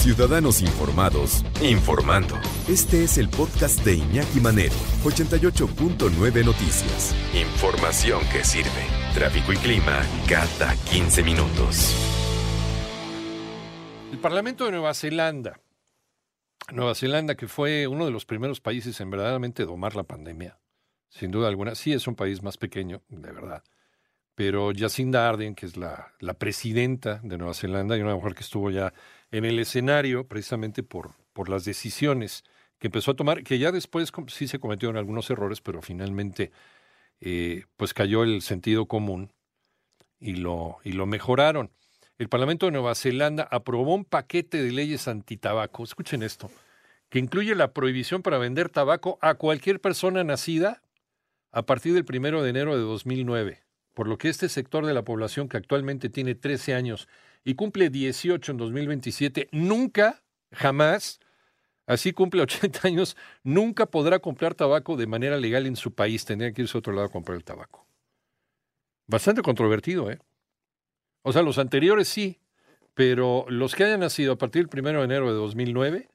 Ciudadanos Informados, informando. Este es el podcast de Iñaki Manero, 88.9 Noticias. Información que sirve. Tráfico y clima cada 15 minutos. El Parlamento de Nueva Zelanda, Nueva Zelanda que fue uno de los primeros países en verdaderamente domar la pandemia, sin duda alguna, sí es un país más pequeño, de verdad, pero Jacinda Ardern, que es la, la presidenta de Nueva Zelanda y una mujer que estuvo ya en el escenario precisamente por, por las decisiones que empezó a tomar, que ya después sí se cometieron algunos errores, pero finalmente eh, pues cayó el sentido común y lo, y lo mejoraron. El Parlamento de Nueva Zelanda aprobó un paquete de leyes antitabaco, escuchen esto, que incluye la prohibición para vender tabaco a cualquier persona nacida a partir del primero de enero de 2009, por lo que este sector de la población que actualmente tiene 13 años y cumple 18 en 2027, nunca, jamás, así cumple 80 años, nunca podrá comprar tabaco de manera legal en su país. Tendría que irse a otro lado a comprar el tabaco. Bastante controvertido, ¿eh? O sea, los anteriores sí, pero los que hayan nacido a partir del 1 de enero de 2009,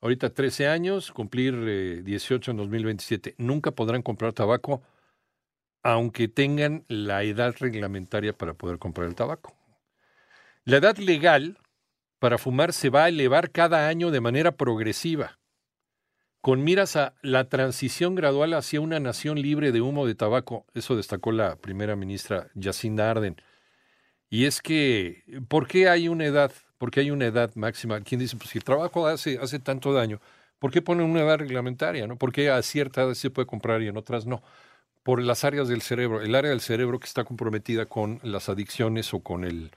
ahorita 13 años, cumplir 18 eh, en 2027, nunca podrán comprar tabaco aunque tengan la edad reglamentaria para poder comprar el tabaco. La edad legal para fumar se va a elevar cada año de manera progresiva, con miras a la transición gradual hacia una nación libre de humo de tabaco. Eso destacó la primera ministra Jacinda Arden. Y es que, ¿por qué hay una edad? ¿Por qué hay una edad máxima? ¿Quién dice, pues si el trabajo hace, hace tanto daño, ¿por qué ponen una edad reglamentaria? ¿no? ¿Por qué a cierta edad se puede comprar y en otras no? Por las áreas del cerebro. El área del cerebro que está comprometida con las adicciones o con el,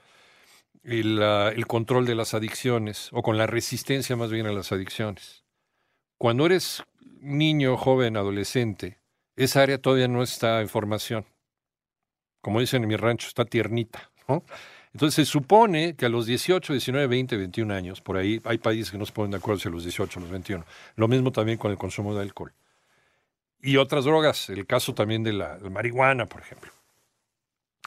el, control de las adicciones, o con la resistencia más bien a las adicciones. Cuando eres niño, joven, adolescente, esa área todavía no está en formación. Como dicen en mi rancho, está tiernita. Entonces se supone que a los 18, 19, 20, 21 años, por ahí hay países que no se ponen de acuerdo si a los 18 o los 21. Lo mismo también con el consumo de alcohol. Y otras drogas, el caso también de la marihuana, por ejemplo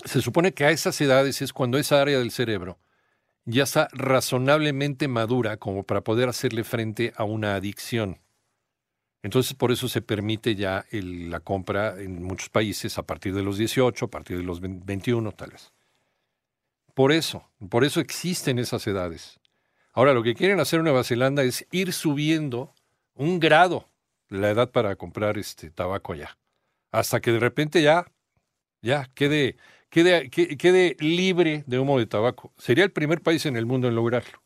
se supone que a esas edades es cuando esa área del cerebro ya está razonablemente madura como para poder hacerle frente a una adicción. Entonces, por eso se permite ya la compra en muchos países a partir de los 18, a partir de los 21, tal vez. Por eso, por eso existen esas edades. Ahora, lo que quieren hacer en Nueva Zelanda es ir subiendo un grado la edad para comprar este tabaco allá. Hasta que de repente ya, ya quede quede, libre de humo de tabaco. Sería el primer país en el mundo en lograrlo.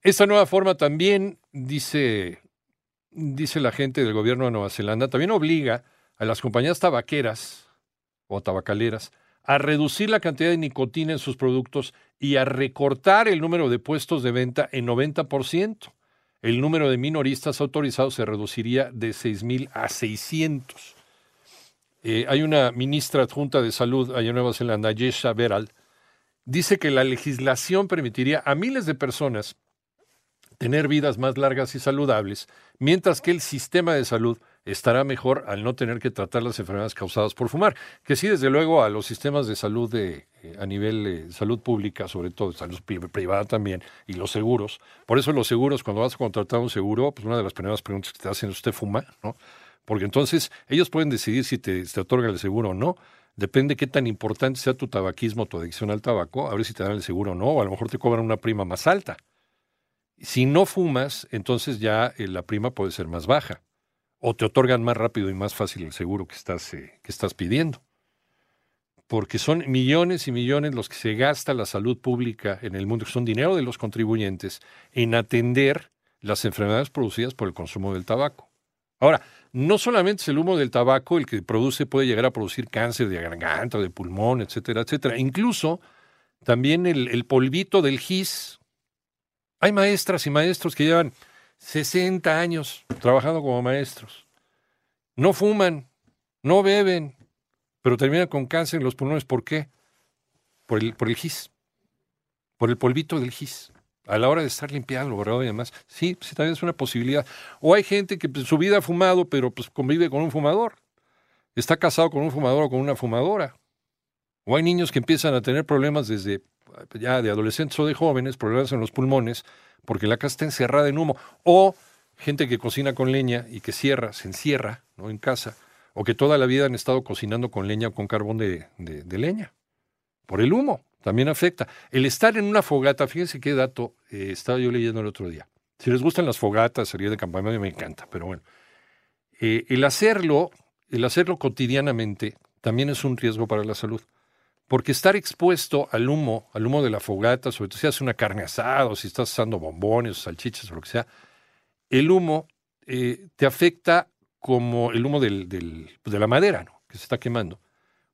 Esta nueva forma también, dice, dice la gente del gobierno de Nueva Zelanda, también obliga a las compañías tabaqueras o tabacaleras a reducir la cantidad de nicotina en sus productos y a recortar el número de puestos de venta en 90%. El número de minoristas autorizados se reduciría de 6.000 a 600. Eh, hay una ministra adjunta de salud allá en Nueva Zelanda, Yesha Beral, dice que la legislación permitiría a miles de personas tener vidas más largas y saludables, mientras que el sistema de salud estará mejor al no tener que tratar las enfermedades causadas por fumar, que sí, desde luego, a los sistemas de salud de, eh, a nivel de salud pública, sobre todo salud privada también, y los seguros. Por eso los seguros, cuando vas a contratar un seguro, pues una de las primeras preguntas que te hacen es, ¿usted fuma? ¿no? porque entonces ellos pueden decidir si te, te otorgan el seguro o no. Depende qué tan importante sea tu tabaquismo, tu adicción al tabaco, a ver si te dan el seguro o no, o a lo mejor te cobran una prima más alta. Si no fumas, entonces ya eh, la prima puede ser más baja, o te otorgan más rápido y más fácil el seguro que estás, eh, que estás pidiendo. Porque son millones y millones los que se gasta la salud pública en el mundo, que son dinero de los contribuyentes, en atender las enfermedades producidas por el consumo del tabaco. Ahora, no solamente es el humo del tabaco el que produce, puede llegar a producir cáncer de garganta, de pulmón, etcétera, etcétera. Incluso también el, polvito del gis. Hay maestras y maestros que llevan 60 años trabajando como maestros. No fuman, no beben, pero terminan con cáncer en los pulmones. ¿Por qué? Por el, gis, por el polvito del gis a la hora de estar limpiado, ¿verdad? Y demás. Sí, sí, también es una posibilidad. O hay gente que pues, su vida ha fumado, pero pues convive con un fumador. Está casado con un fumador o con una fumadora. O hay niños que empiezan a tener problemas desde ya de adolescentes o de jóvenes, problemas en los pulmones, porque la casa está encerrada en humo. O gente que cocina con leña y que cierra, se encierra ¿no? en casa, o que toda la vida han estado cocinando con leña o con carbón de, leña. Por el humo, también afecta. El estar en una fogata, fíjense qué dato eh, estaba yo leyendo el otro día. Si les gustan las fogatas, salir de campamento, me encanta, pero bueno. Eh, el hacerlo, el hacerlo cotidianamente, también es un riesgo para la salud. Porque estar expuesto al humo, al humo de la fogata, sobre todo si haces una carne asada o si estás asando bombones o salchichas o lo que sea, el humo eh, te afecta como el humo pues, de la madera, ¿no? que se está quemando.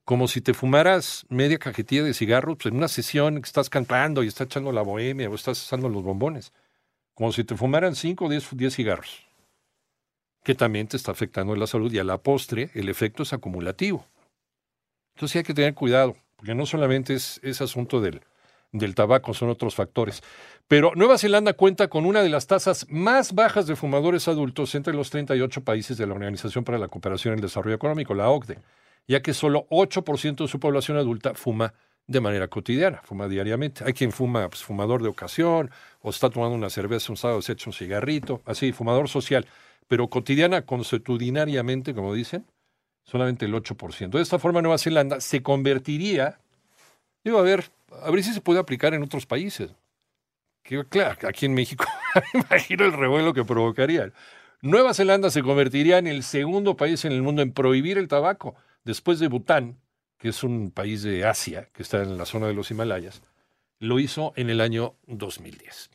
Como si te fumaras media cajetilla de cigarros pues, en una sesión que estás cantando y estás echando la bohemia o estás asando los bombones. Como si te fumaran 5 o 10 cigarros, que también te está afectando la salud y a la postre el efecto es acumulativo. Entonces hay que tener cuidado, porque no solamente es asunto del, del tabaco, son otros factores. Pero Nueva Zelanda cuenta con una de las tasas más bajas de fumadores adultos entre los 38 países de la Organización para la Cooperación y el Desarrollo Económico, la OCDE, ya que solo 8% de su población adulta fuma de manera cotidiana, fuma diariamente. Hay quien fuma, pues, fumador de ocasión, o está tomando una cerveza un sábado, se echa un cigarrito, así, fumador social. Pero cotidiana, consuetudinariamente, como dicen, solamente el 8%. De esta forma, Nueva Zelanda se convertiría, digo, a ver, a ver si se puede aplicar en otros países. Que, claro, aquí en México, imagino el revuelo que provocaría. Nueva Zelanda se convertiría en el segundo país en el mundo en prohibir el tabaco, después de Bután, que es un país de Asia, que está en la zona de los Himalayas, lo hizo en el año 2010.